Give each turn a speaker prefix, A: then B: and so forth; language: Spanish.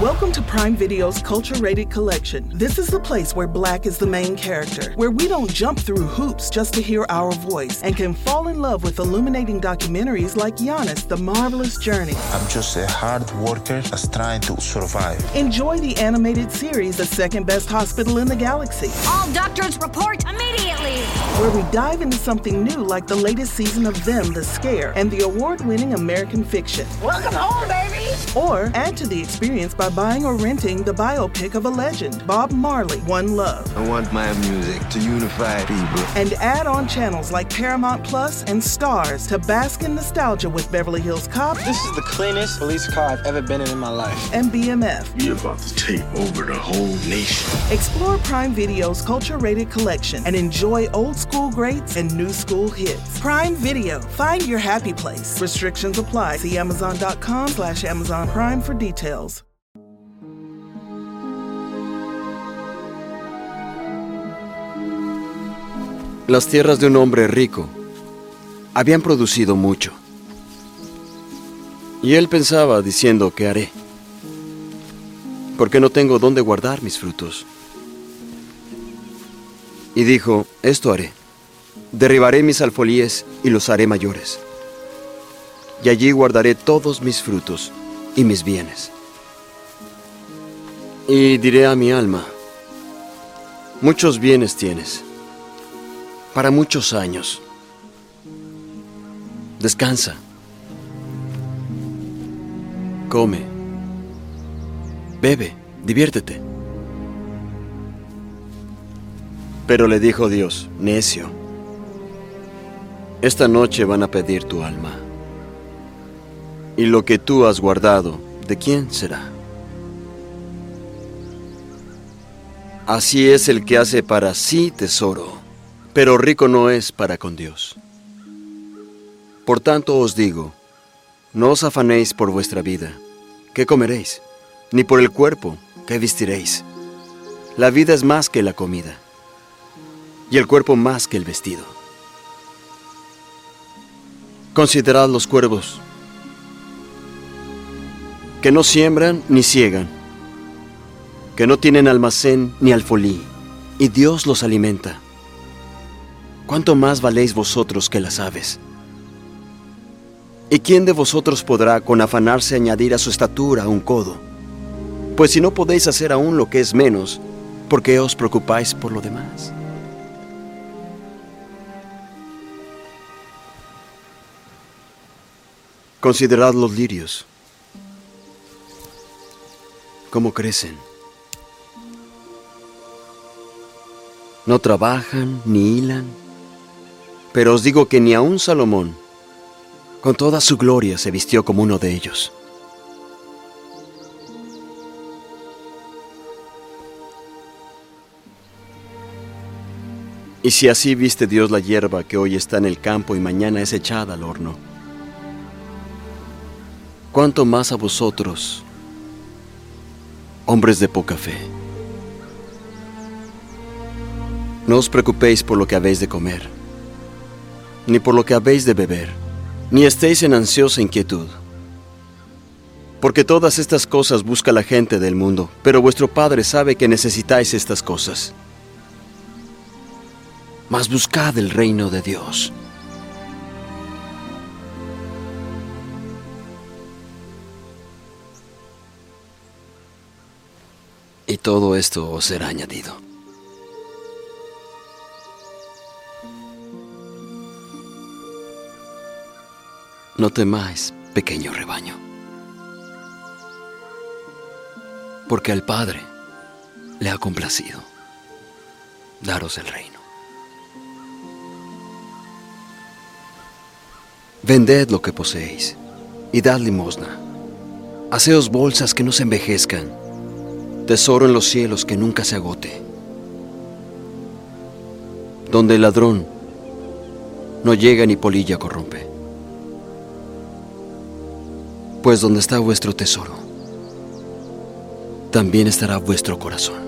A: Welcome to Prime Video's Culture Rated Collection. This is the place where black is the main character, where we don't jump through hoops just to hear our voice, and can fall in love with illuminating documentaries like Giannis, The Marvelous Journey.
B: I'm just a hard worker that's trying to survive.
A: Enjoy the animated series, The Second Best Hospital in the Galaxy,
C: All doctors report immediately.
A: where we dive into something new like the latest season of Them, The Scare, and the award winning American fiction.
C: Welcome home, baby.
A: Or add to the experience by buying or renting the biopic of a legend, Bob Marley, One Love.
D: I want my music to unify people.
A: and add on channels like Paramount Plus and Stars to bask in nostalgia with Beverly Hills Cop
E: This is the cleanest police car I've ever been in in my life.
A: and BMF.
F: You're about to take over the whole nation.
A: Explore Prime Video's culture rated collection and enjoy old school greats and new school hits. Prime Video, find your happy place. Restrictions apply. See Amazon.com slash Amazon Prime for details.
G: Las tierras de un hombre rico habían producido mucho. Y él pensaba diciendo, ¿qué haré? Porque no tengo dónde guardar mis frutos. Y dijo, esto haré. Derribaré mis alfolíes y los haré mayores. Y allí guardaré todos mis frutos y mis bienes. Y diré a mi alma, muchos bienes tienes para muchos años. Descansa. Come. Bebe. Diviértete. Pero le dijo Dios, necio, esta noche van a pedir tu alma. Y lo que tú has guardado, ¿de quién será? Así es el que hace para sí tesoro pero rico no es para con Dios. Por tanto os digo, no os afanéis por vuestra vida, ¿qué comeréis? Ni por el cuerpo, ¿qué vestiréis? La vida es más que la comida, y el cuerpo más que el vestido. Considerad los cuervos, que no siembran ni ciegan, que no tienen almacén ni alfolí, y Dios los alimenta. ¿Cuánto más valéis vosotros que las aves? ¿Y quién de vosotros podrá con afanarse añadir a su estatura un codo? Pues si no podéis hacer aún lo que es menos, ¿por qué os preocupáis por lo demás? Considerad los lirios, cómo crecen. No trabajan ni hilan. Pero os digo que ni aun Salomón, con toda su gloria, se vistió como uno de ellos. Y si así viste Dios la hierba que hoy está en el campo y mañana es echada al horno, ¿cuánto más a vosotros, hombres de poca fe? No os preocupéis por lo que habéis de comer ni por lo que habéis de beber, ni estéis en ansiosa inquietud. Porque todas estas cosas busca la gente del mundo, pero vuestro Padre sabe que necesitáis estas cosas. Mas buscad el reino de Dios. Y todo esto os será añadido. No temáis, pequeño rebaño, porque al Padre le ha complacido daros el reino. Vended lo que poseéis y dad limosna. Haceos bolsas que no se envejezcan, tesoro en los cielos que nunca se agote, donde el ladrón no llega ni polilla corrompe. Pues donde está vuestro tesoro, también estará vuestro corazón.